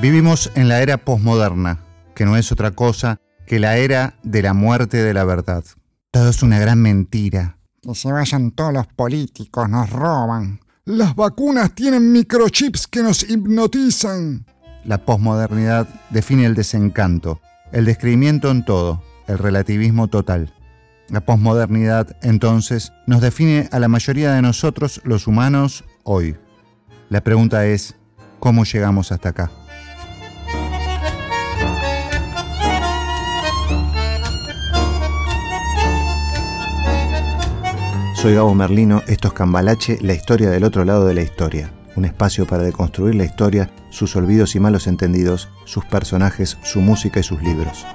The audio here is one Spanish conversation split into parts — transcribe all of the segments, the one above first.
Vivimos en la era posmoderna, que no es otra cosa que la era de la muerte de la verdad. Todo es una gran mentira. Que se vayan todos los políticos, nos roban. Las vacunas tienen microchips que nos hipnotizan. La posmodernidad define el desencanto, el descreimiento en todo, el relativismo total. La posmodernidad, entonces, nos define a la mayoría de nosotros, los humanos, hoy. La pregunta es, ¿cómo llegamos hasta acá? Soy Gabo Merlino, esto es Cambalache, la historia del otro lado de la historia. Un espacio para deconstruir la historia, sus olvidos y malos entendidos, sus personajes, su música y sus libros.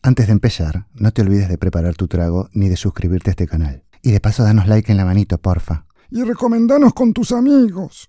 Antes de empezar, no te olvides de preparar tu trago ni de suscribirte a este canal. Y de paso danos like en la manito, porfa. Y recomendanos con tus amigos.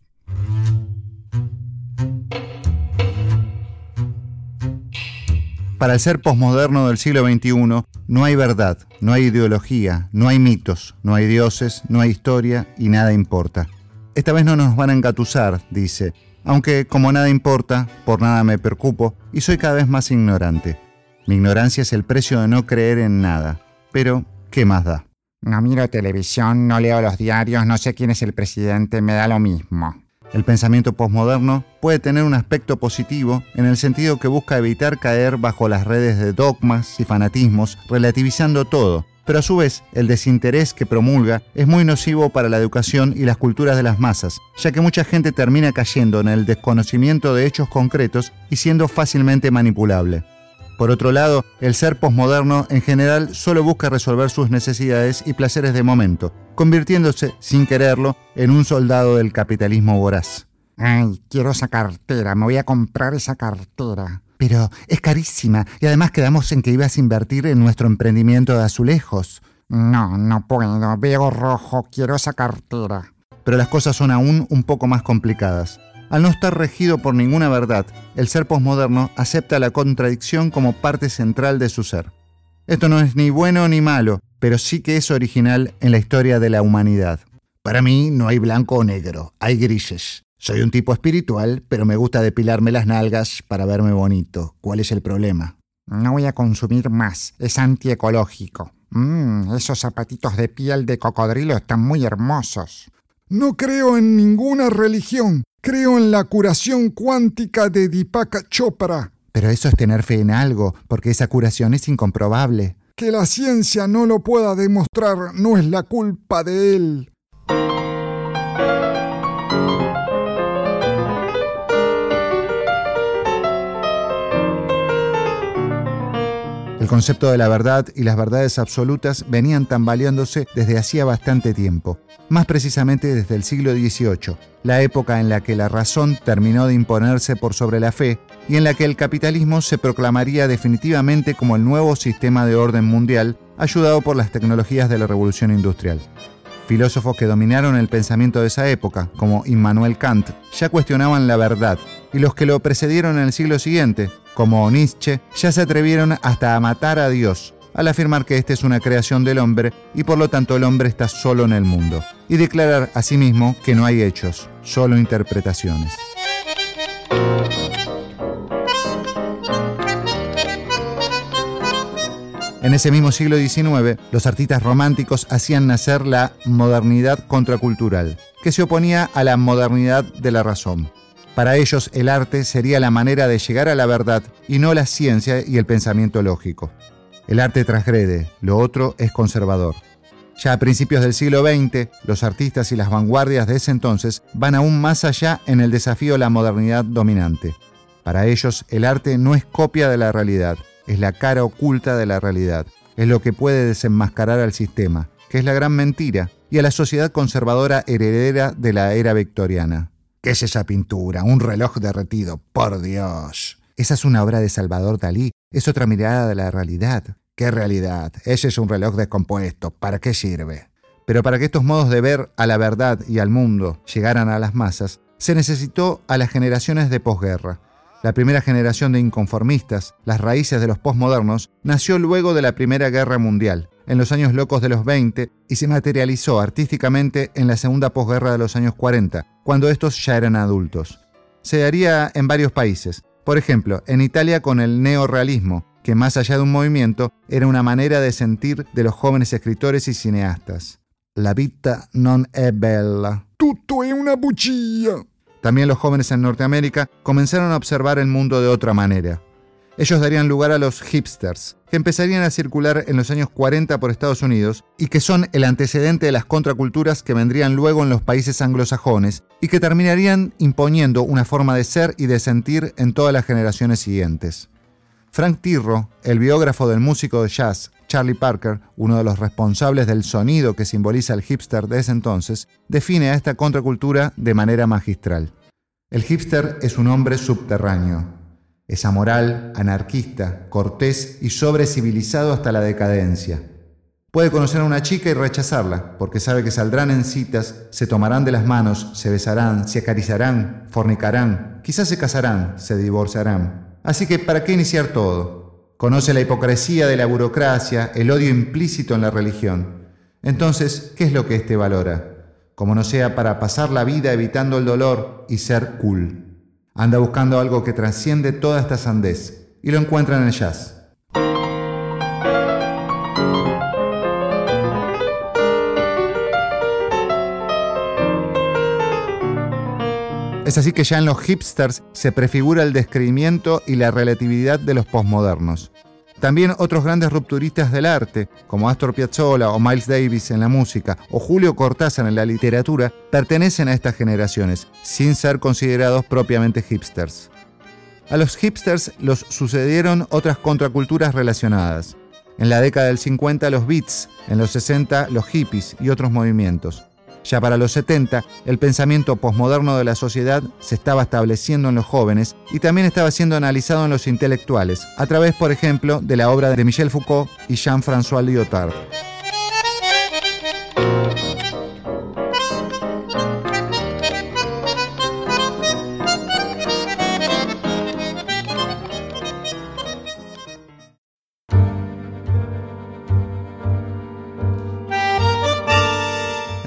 Para el ser posmoderno del siglo XXI, no hay verdad, no hay ideología, no hay mitos, no hay dioses, no hay historia y nada importa. Esta vez no nos van a engatusar, dice, aunque como nada importa, por nada me preocupo y soy cada vez más ignorante. Mi ignorancia es el precio de no creer en nada. Pero, ¿qué más da? No miro televisión, no leo los diarios, no sé quién es el presidente, me da lo mismo. El pensamiento posmoderno puede tener un aspecto positivo en el sentido que busca evitar caer bajo las redes de dogmas y fanatismos, relativizando todo, pero a su vez el desinterés que promulga es muy nocivo para la educación y las culturas de las masas, ya que mucha gente termina cayendo en el desconocimiento de hechos concretos y siendo fácilmente manipulable. Por otro lado, el ser posmoderno en general solo busca resolver sus necesidades y placeres de momento, convirtiéndose, sin quererlo, en un soldado del capitalismo voraz. Ay, quiero esa cartera, me voy a comprar esa cartera. Pero es carísima y además quedamos en que ibas a invertir en nuestro emprendimiento de azulejos. No, no puedo, veo rojo, quiero esa cartera. Pero las cosas son aún un poco más complicadas. Al no estar regido por ninguna verdad, el ser posmoderno acepta la contradicción como parte central de su ser. Esto no es ni bueno ni malo, pero sí que es original en la historia de la humanidad. Para mí no hay blanco o negro, hay grises. Soy un tipo espiritual, pero me gusta depilarme las nalgas para verme bonito. ¿Cuál es el problema? No voy a consumir más, es antiecológico. Mmm, esos zapatitos de piel de cocodrilo están muy hermosos. No creo en ninguna religión, Creo en la curación cuántica de Deepak Chopra. Pero eso es tener fe en algo, porque esa curación es incomprobable. Que la ciencia no lo pueda demostrar no es la culpa de él. El concepto de la verdad y las verdades absolutas venían tambaleándose desde hacía bastante tiempo, más precisamente desde el siglo XVIII, la época en la que la razón terminó de imponerse por sobre la fe y en la que el capitalismo se proclamaría definitivamente como el nuevo sistema de orden mundial, ayudado por las tecnologías de la revolución industrial. Filósofos que dominaron el pensamiento de esa época, como Immanuel Kant, ya cuestionaban la verdad, y los que lo precedieron en el siglo siguiente, como Nietzsche, ya se atrevieron hasta a matar a Dios, al afirmar que esta es una creación del hombre y por lo tanto el hombre está solo en el mundo, y declarar asimismo que no hay hechos, solo interpretaciones. En ese mismo siglo XIX, los artistas románticos hacían nacer la modernidad contracultural, que se oponía a la modernidad de la razón. Para ellos el arte sería la manera de llegar a la verdad y no la ciencia y el pensamiento lógico. El arte transgrede, lo otro es conservador. Ya a principios del siglo XX, los artistas y las vanguardias de ese entonces van aún más allá en el desafío a la modernidad dominante. Para ellos, el arte no es copia de la realidad, es la cara oculta de la realidad, es lo que puede desenmascarar al sistema, que es la gran mentira, y a la sociedad conservadora heredera de la era victoriana. ¿Qué es esa pintura? Un reloj derretido, por Dios. Esa es una obra de Salvador Dalí, es otra mirada de la realidad. ¿Qué realidad? Ese es un reloj descompuesto, ¿para qué sirve? Pero para que estos modos de ver a la verdad y al mundo llegaran a las masas, se necesitó a las generaciones de posguerra. La primera generación de inconformistas, las raíces de los posmodernos, nació luego de la Primera Guerra Mundial, en los años locos de los 20 y se materializó artísticamente en la segunda posguerra de los años 40, cuando estos ya eran adultos. Se daría en varios países, por ejemplo, en Italia con el neorealismo, que más allá de un movimiento, era una manera de sentir de los jóvenes escritores y cineastas. La vita non è bella. Tutto è una bugia. También los jóvenes en Norteamérica comenzaron a observar el mundo de otra manera. Ellos darían lugar a los hipsters, que empezarían a circular en los años 40 por Estados Unidos y que son el antecedente de las contraculturas que vendrían luego en los países anglosajones y que terminarían imponiendo una forma de ser y de sentir en todas las generaciones siguientes. Frank Tirro, el biógrafo del músico de jazz Charlie Parker, uno de los responsables del sonido que simboliza el hipster de ese entonces, define a esta contracultura de manera magistral. El hipster es un hombre subterráneo. Es amoral, anarquista, cortés y sobrescivilizado hasta la decadencia. Puede conocer a una chica y rechazarla, porque sabe que saldrán en citas, se tomarán de las manos, se besarán, se acariciarán, fornicarán, quizás se casarán, se divorciarán. Así que, ¿para qué iniciar todo? Conoce la hipocresía de la burocracia, el odio implícito en la religión. Entonces, ¿qué es lo que éste valora? como no sea para pasar la vida evitando el dolor y ser cool. Anda buscando algo que trasciende toda esta sandez y lo encuentra en el jazz. Es así que ya en los hipsters se prefigura el descreimiento y la relatividad de los posmodernos. También otros grandes rupturistas del arte, como Astor Piazzolla o Miles Davis en la música o Julio Cortázar en la literatura, pertenecen a estas generaciones, sin ser considerados propiamente hipsters. A los hipsters los sucedieron otras contraculturas relacionadas. En la década del 50 los beats, en los 60 los hippies y otros movimientos. Ya para los 70, el pensamiento posmoderno de la sociedad se estaba estableciendo en los jóvenes y también estaba siendo analizado en los intelectuales, a través, por ejemplo, de la obra de Michel Foucault y Jean-François Lyotard.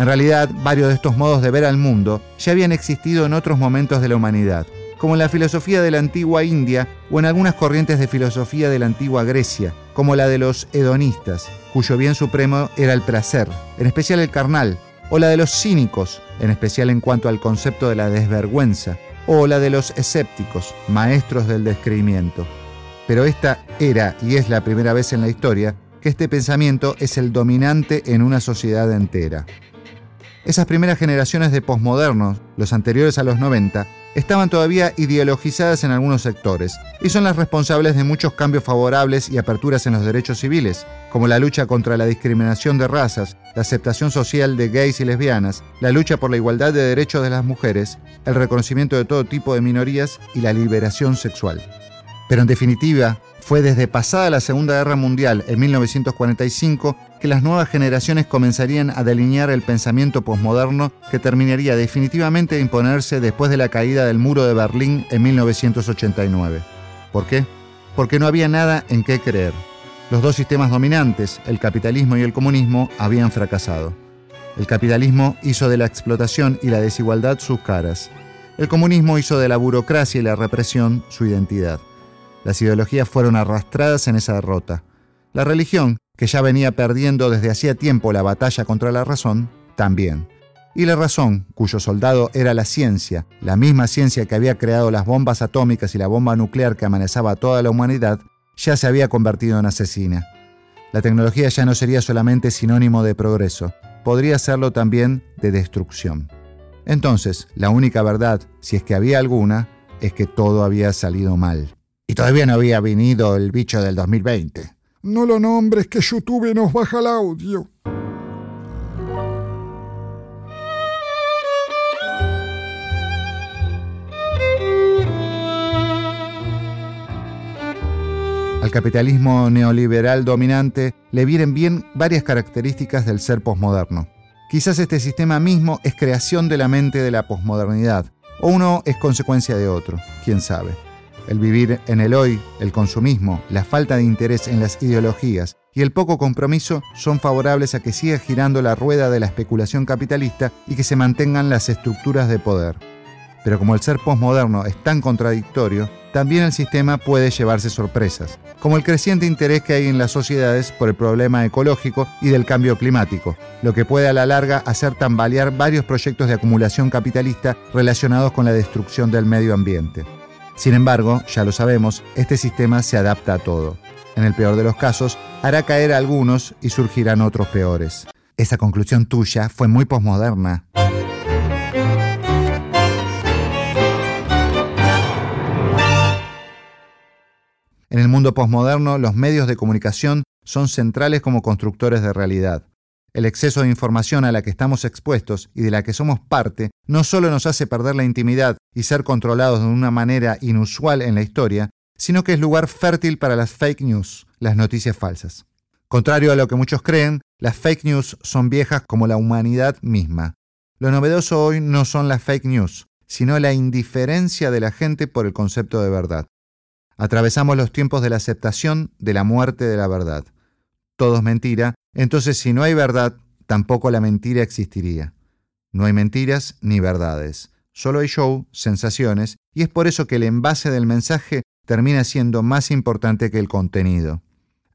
En realidad, varios de estos modos de ver al mundo ya habían existido en otros momentos de la humanidad, como en la filosofía de la antigua India o en algunas corrientes de filosofía de la antigua Grecia, como la de los hedonistas, cuyo bien supremo era el placer, en especial el carnal, o la de los cínicos, en especial en cuanto al concepto de la desvergüenza, o la de los escépticos, maestros del descreimiento. Pero esta era y es la primera vez en la historia que este pensamiento es el dominante en una sociedad entera. Esas primeras generaciones de posmodernos, los anteriores a los 90, estaban todavía ideologizadas en algunos sectores y son las responsables de muchos cambios favorables y aperturas en los derechos civiles, como la lucha contra la discriminación de razas, la aceptación social de gays y lesbianas, la lucha por la igualdad de derechos de las mujeres, el reconocimiento de todo tipo de minorías y la liberación sexual. Pero en definitiva, fue desde pasada la Segunda Guerra Mundial, en 1945, que las nuevas generaciones comenzarían a delinear el pensamiento posmoderno que terminaría definitivamente de imponerse después de la caída del muro de Berlín en 1989. ¿Por qué? Porque no había nada en qué creer. Los dos sistemas dominantes, el capitalismo y el comunismo, habían fracasado. El capitalismo hizo de la explotación y la desigualdad sus caras. El comunismo hizo de la burocracia y la represión su identidad. Las ideologías fueron arrastradas en esa derrota. La religión, que ya venía perdiendo desde hacía tiempo la batalla contra la razón, también. Y la razón, cuyo soldado era la ciencia, la misma ciencia que había creado las bombas atómicas y la bomba nuclear que amenazaba a toda la humanidad, ya se había convertido en asesina. La tecnología ya no sería solamente sinónimo de progreso, podría serlo también de destrucción. Entonces, la única verdad, si es que había alguna, es que todo había salido mal. Y todavía no había venido el bicho del 2020. No lo nombres que YouTube nos baja el audio. Al capitalismo neoliberal dominante le vienen bien varias características del ser posmoderno. Quizás este sistema mismo es creación de la mente de la posmodernidad, o uno es consecuencia de otro, quién sabe. El vivir en el hoy, el consumismo, la falta de interés en las ideologías y el poco compromiso son favorables a que siga girando la rueda de la especulación capitalista y que se mantengan las estructuras de poder. Pero como el ser posmoderno es tan contradictorio, también el sistema puede llevarse sorpresas, como el creciente interés que hay en las sociedades por el problema ecológico y del cambio climático, lo que puede a la larga hacer tambalear varios proyectos de acumulación capitalista relacionados con la destrucción del medio ambiente. Sin embargo, ya lo sabemos, este sistema se adapta a todo. En el peor de los casos, hará caer a algunos y surgirán otros peores. Esa conclusión tuya fue muy posmoderna. En el mundo posmoderno, los medios de comunicación son centrales como constructores de realidad. El exceso de información a la que estamos expuestos y de la que somos parte no solo nos hace perder la intimidad y ser controlados de una manera inusual en la historia, sino que es lugar fértil para las fake news, las noticias falsas. Contrario a lo que muchos creen, las fake news son viejas como la humanidad misma. Lo novedoso hoy no son las fake news, sino la indiferencia de la gente por el concepto de verdad. Atravesamos los tiempos de la aceptación de la muerte de la verdad. Todo es mentira, entonces si no hay verdad, tampoco la mentira existiría. No hay mentiras ni verdades, solo hay show, sensaciones, y es por eso que el envase del mensaje termina siendo más importante que el contenido.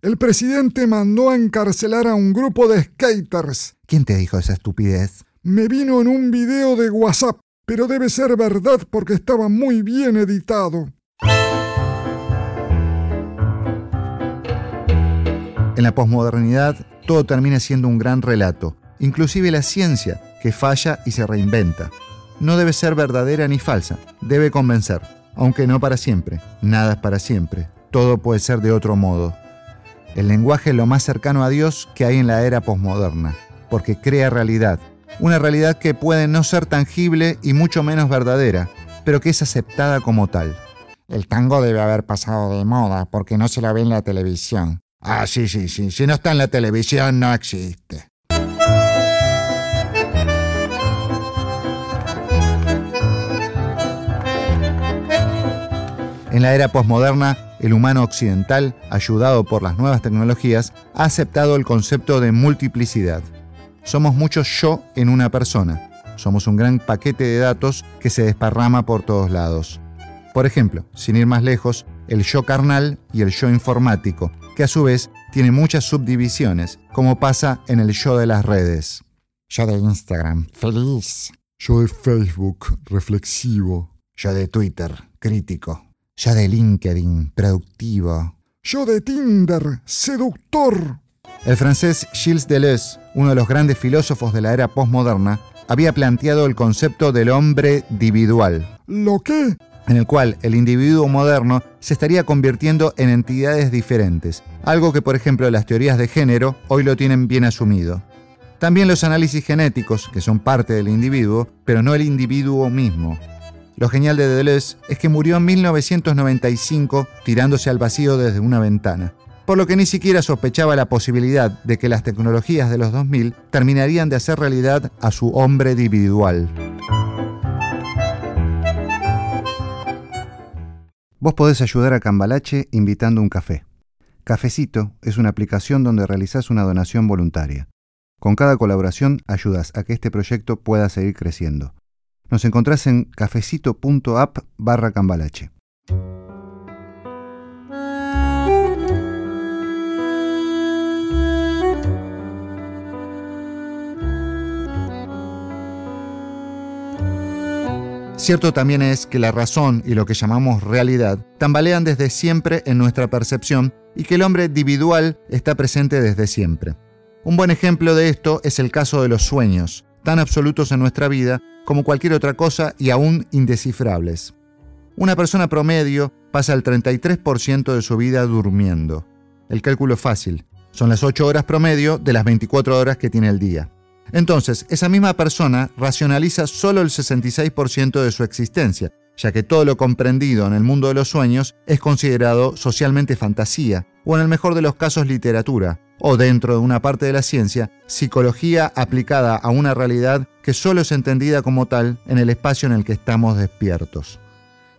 El presidente mandó a encarcelar a un grupo de skaters. ¿Quién te dijo esa estupidez? Me vino en un video de WhatsApp, pero debe ser verdad porque estaba muy bien editado. En la posmodernidad, todo termina siendo un gran relato, inclusive la ciencia, que falla y se reinventa. No debe ser verdadera ni falsa, debe convencer, aunque no para siempre. Nada es para siempre, todo puede ser de otro modo. El lenguaje es lo más cercano a Dios que hay en la era posmoderna, porque crea realidad, una realidad que puede no ser tangible y mucho menos verdadera, pero que es aceptada como tal. El tango debe haber pasado de moda porque no se la ve en la televisión. Ah, sí, sí, sí. Si no está en la televisión, no existe. En la era posmoderna, el humano occidental, ayudado por las nuevas tecnologías, ha aceptado el concepto de multiplicidad. Somos muchos yo en una persona. Somos un gran paquete de datos que se desparrama por todos lados. Por ejemplo, sin ir más lejos, el yo carnal y el yo informático, que a su vez tiene muchas subdivisiones, como pasa en el yo de las redes. Yo de Instagram, feliz. Yo de Facebook, reflexivo. Yo de Twitter, crítico. Yo de LinkedIn, productivo. Yo de Tinder, seductor. El francés Gilles Deleuze, uno de los grandes filósofos de la era postmoderna, había planteado el concepto del hombre individual. ¿Lo qué? En el cual el individuo moderno se estaría convirtiendo en entidades diferentes, algo que por ejemplo las teorías de género hoy lo tienen bien asumido. También los análisis genéticos, que son parte del individuo, pero no el individuo mismo. Lo genial de Deleuze es que murió en 1995 tirándose al vacío desde una ventana, por lo que ni siquiera sospechaba la posibilidad de que las tecnologías de los 2000 terminarían de hacer realidad a su hombre individual. Vos podés ayudar a Cambalache invitando un café. Cafecito es una aplicación donde realizás una donación voluntaria. Con cada colaboración ayudas a que este proyecto pueda seguir creciendo. Nos encontrás en cafecito.app barra cambalache. Cierto también es que la razón y lo que llamamos realidad tambalean desde siempre en nuestra percepción y que el hombre individual está presente desde siempre. Un buen ejemplo de esto es el caso de los sueños, tan absolutos en nuestra vida como cualquier otra cosa y aún indescifrables. Una persona promedio pasa el 33% de su vida durmiendo. El cálculo es fácil, son las 8 horas promedio de las 24 horas que tiene el día. Entonces, esa misma persona racionaliza solo el 66% de su existencia, ya que todo lo comprendido en el mundo de los sueños es considerado socialmente fantasía, o en el mejor de los casos literatura, o dentro de una parte de la ciencia, psicología aplicada a una realidad que solo es entendida como tal en el espacio en el que estamos despiertos.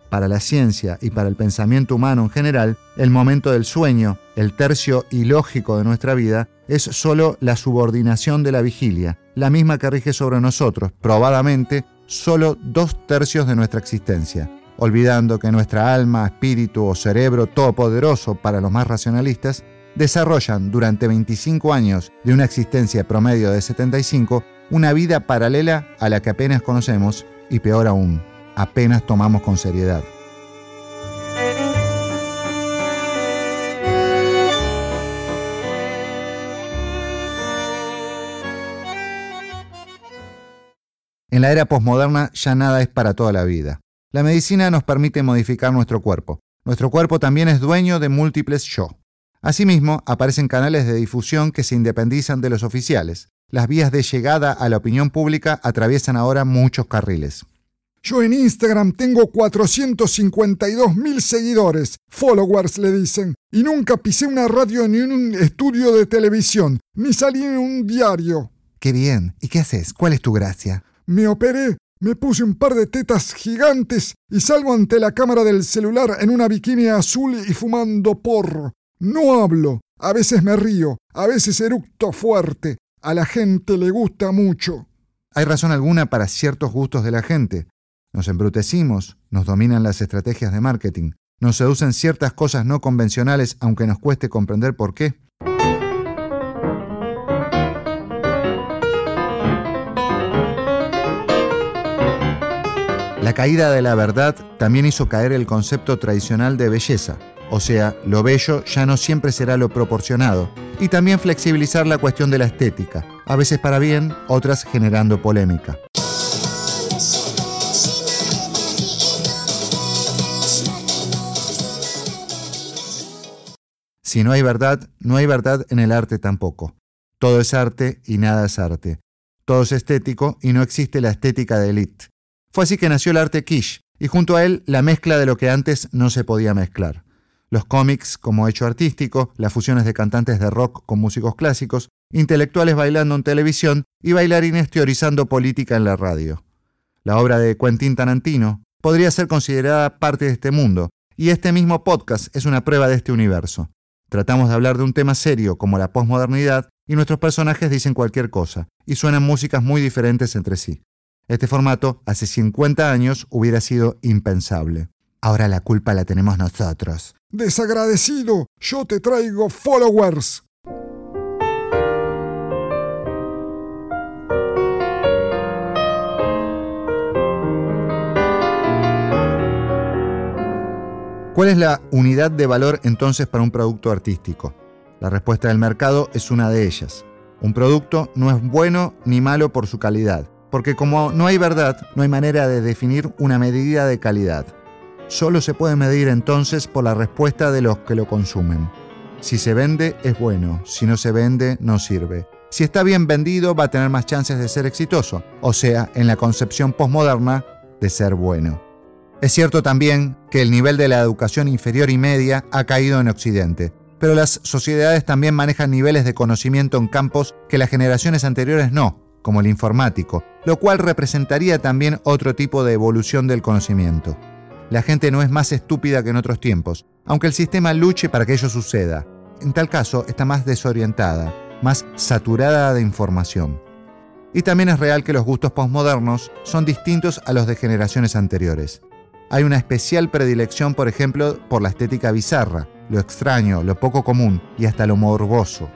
Para la ciencia y para el pensamiento humano en general, el momento del sueño, el tercio ilógico de nuestra vida, es solo la subordinación de la vigilia, la misma que rige sobre nosotros, probadamente, solo dos tercios de nuestra existencia, olvidando que nuestra alma, espíritu o cerebro todopoderoso para los más racionalistas, desarrollan durante 25 años de una existencia promedio de 75 una vida paralela a la que apenas conocemos y peor aún, apenas tomamos con seriedad. En la era posmoderna ya nada es para toda la vida. La medicina nos permite modificar nuestro cuerpo. Nuestro cuerpo también es dueño de múltiples yo. Asimismo, aparecen canales de difusión que se independizan de los oficiales. Las vías de llegada a la opinión pública atraviesan ahora muchos carriles. Yo en Instagram tengo 452 mil seguidores, followers le dicen, y nunca pisé una radio ni un estudio de televisión, ni salí en un diario. Qué bien. ¿Y qué haces? ¿Cuál es tu gracia? Me operé, me puse un par de tetas gigantes y salgo ante la cámara del celular en una bikini azul y fumando porro. No hablo, a veces me río, a veces eructo fuerte. A la gente le gusta mucho. Hay razón alguna para ciertos gustos de la gente. Nos embrutecimos, nos dominan las estrategias de marketing, nos seducen ciertas cosas no convencionales aunque nos cueste comprender por qué. La caída de la verdad también hizo caer el concepto tradicional de belleza, o sea, lo bello ya no siempre será lo proporcionado, y también flexibilizar la cuestión de la estética, a veces para bien, otras generando polémica. Si no hay verdad, no hay verdad en el arte tampoco. Todo es arte y nada es arte. Todo es estético y no existe la estética de élite. Fue así que nació el arte quiche, y junto a él la mezcla de lo que antes no se podía mezclar. Los cómics como hecho artístico, las fusiones de cantantes de rock con músicos clásicos, intelectuales bailando en televisión y bailarines teorizando política en la radio. La obra de Quentin Tarantino podría ser considerada parte de este mundo, y este mismo podcast es una prueba de este universo. Tratamos de hablar de un tema serio como la posmodernidad y nuestros personajes dicen cualquier cosa, y suenan músicas muy diferentes entre sí. Este formato hace 50 años hubiera sido impensable. Ahora la culpa la tenemos nosotros. Desagradecido, yo te traigo followers. ¿Cuál es la unidad de valor entonces para un producto artístico? La respuesta del mercado es una de ellas. Un producto no es bueno ni malo por su calidad, porque como no hay verdad, no hay manera de definir una medida de calidad. Solo se puede medir entonces por la respuesta de los que lo consumen. Si se vende, es bueno, si no se vende, no sirve. Si está bien vendido, va a tener más chances de ser exitoso, o sea, en la concepción postmoderna, de ser bueno. Es cierto también que el nivel de la educación inferior y media ha caído en Occidente, pero las sociedades también manejan niveles de conocimiento en campos que las generaciones anteriores no, como el informático, lo cual representaría también otro tipo de evolución del conocimiento. La gente no es más estúpida que en otros tiempos, aunque el sistema luche para que ello suceda. En tal caso, está más desorientada, más saturada de información. Y también es real que los gustos postmodernos son distintos a los de generaciones anteriores. Hay una especial predilección, por ejemplo, por la estética bizarra, lo extraño, lo poco común y hasta lo morboso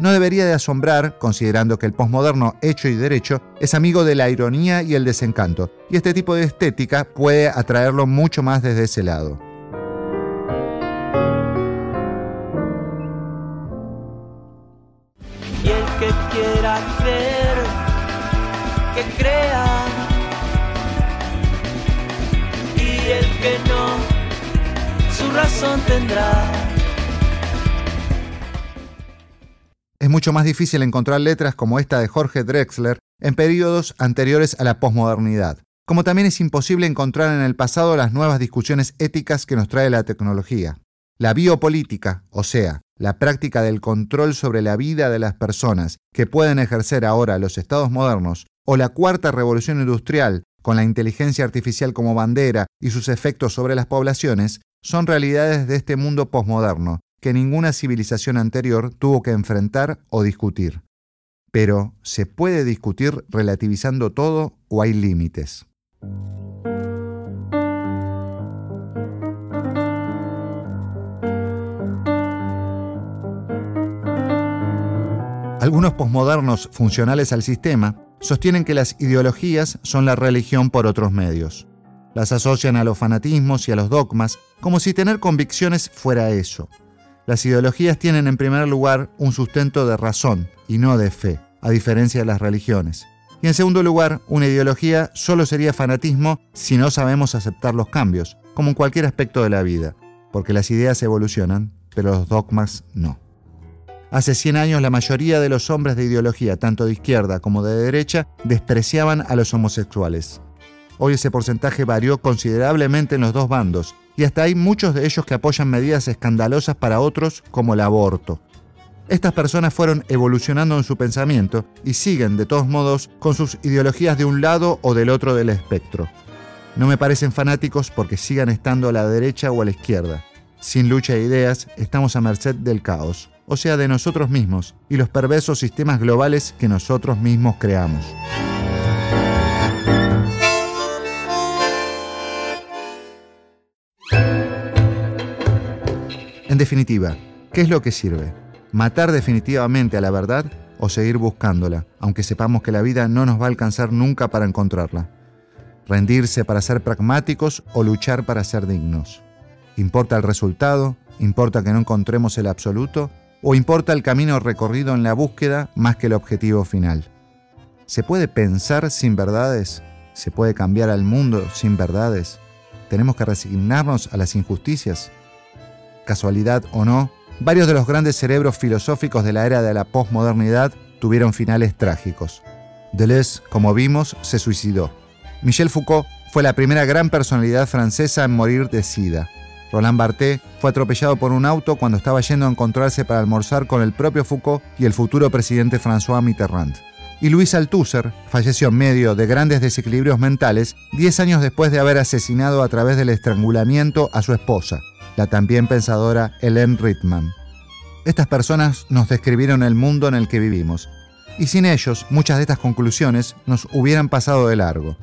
no debería de asombrar, considerando que el posmoderno hecho y derecho es amigo de la ironía y el desencanto, y este tipo de estética puede atraerlo mucho más desde ese lado. Que no, su razón tendrá. Es mucho más difícil encontrar letras como esta de Jorge Drexler en periodos anteriores a la posmodernidad, como también es imposible encontrar en el pasado las nuevas discusiones éticas que nos trae la tecnología. La biopolítica, o sea, la práctica del control sobre la vida de las personas que pueden ejercer ahora los estados modernos, o la cuarta revolución industrial, con la inteligencia artificial como bandera y sus efectos sobre las poblaciones, son realidades de este mundo posmoderno que ninguna civilización anterior tuvo que enfrentar o discutir. Pero, ¿se puede discutir relativizando todo o hay límites? Algunos posmodernos funcionales al sistema sostienen que las ideologías son la religión por otros medios. Las asocian a los fanatismos y a los dogmas como si tener convicciones fuera eso. Las ideologías tienen en primer lugar un sustento de razón y no de fe, a diferencia de las religiones. Y en segundo lugar, una ideología solo sería fanatismo si no sabemos aceptar los cambios, como en cualquier aspecto de la vida, porque las ideas evolucionan, pero los dogmas no. Hace 100 años la mayoría de los hombres de ideología, tanto de izquierda como de derecha, despreciaban a los homosexuales. Hoy ese porcentaje varió considerablemente en los dos bandos, y hasta hay muchos de ellos que apoyan medidas escandalosas para otros como el aborto. Estas personas fueron evolucionando en su pensamiento y siguen, de todos modos, con sus ideologías de un lado o del otro del espectro. No me parecen fanáticos porque sigan estando a la derecha o a la izquierda. Sin lucha de ideas, estamos a merced del caos o sea, de nosotros mismos, y los perversos sistemas globales que nosotros mismos creamos. En definitiva, ¿qué es lo que sirve? ¿Matar definitivamente a la verdad o seguir buscándola, aunque sepamos que la vida no nos va a alcanzar nunca para encontrarla? ¿Rendirse para ser pragmáticos o luchar para ser dignos? ¿Importa el resultado? ¿Importa que no encontremos el absoluto? ¿O importa el camino recorrido en la búsqueda más que el objetivo final? ¿Se puede pensar sin verdades? ¿Se puede cambiar al mundo sin verdades? ¿Tenemos que resignarnos a las injusticias? Casualidad o no, varios de los grandes cerebros filosóficos de la era de la posmodernidad tuvieron finales trágicos. Deleuze, como vimos, se suicidó. Michel Foucault fue la primera gran personalidad francesa en morir de sida. Roland Barthes fue atropellado por un auto cuando estaba yendo a encontrarse para almorzar con el propio Foucault y el futuro presidente François Mitterrand. Y Louis Althusser falleció en medio de grandes desequilibrios mentales 10 años después de haber asesinado a través del estrangulamiento a su esposa, la también pensadora Hélène Rittmann. Estas personas nos describieron el mundo en el que vivimos, y sin ellos muchas de estas conclusiones nos hubieran pasado de largo.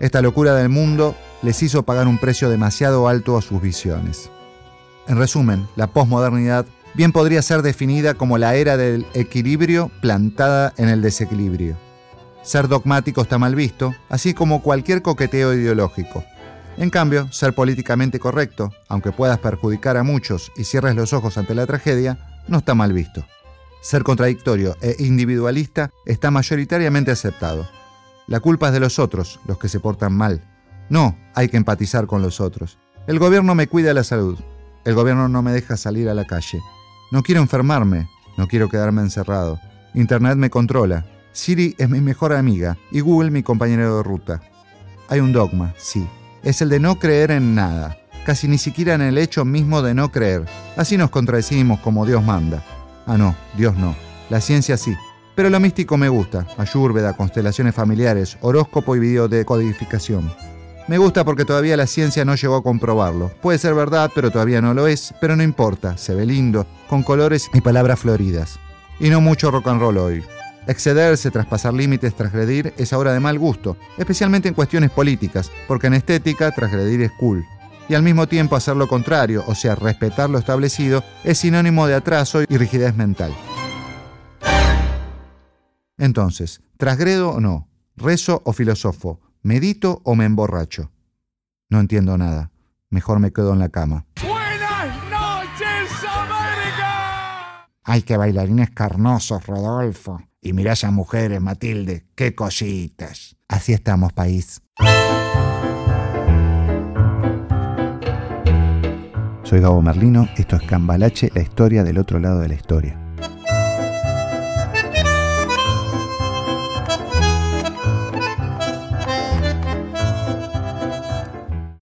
Esta locura del mundo les hizo pagar un precio demasiado alto a sus visiones. En resumen, la posmodernidad bien podría ser definida como la era del equilibrio plantada en el desequilibrio. Ser dogmático está mal visto, así como cualquier coqueteo ideológico. En cambio, ser políticamente correcto, aunque puedas perjudicar a muchos y cierres los ojos ante la tragedia, no está mal visto. Ser contradictorio e individualista está mayoritariamente aceptado. La culpa es de los otros, los que se portan mal, no, hay que empatizar con los otros. El gobierno me cuida la salud. El gobierno no me deja salir a la calle. No quiero enfermarme. No quiero quedarme encerrado. Internet me controla. Siri es mi mejor amiga y Google mi compañero de ruta. Hay un dogma, sí. Es el de no creer en nada. Casi ni siquiera en el hecho mismo de no creer. Así nos contradecimos como Dios manda. Ah, no, Dios no. La ciencia sí. Pero lo místico me gusta. Ayurveda, constelaciones familiares, horóscopo y videodecodificación. Me gusta porque todavía la ciencia no llegó a comprobarlo. Puede ser verdad, pero todavía no lo es, pero no importa, se ve lindo, con colores y palabras floridas. Y no mucho rock and roll hoy. Excederse, traspasar límites, transgredir es ahora de mal gusto, especialmente en cuestiones políticas, porque en estética transgredir es cool. Y al mismo tiempo hacer lo contrario, o sea, respetar lo establecido, es sinónimo de atraso y rigidez mental. Entonces, ¿trasgredo o no? ¿Rezo o filosofo? ¿Medito o me emborracho? No entiendo nada. Mejor me quedo en la cama. Buenas noches, América. Ay, qué bailarines carnosos, Rodolfo. Y mirá a mujeres, Matilde. Qué cositas. Así estamos, país. Soy Gabo Merlino, esto es Cambalache, la historia del otro lado de la historia.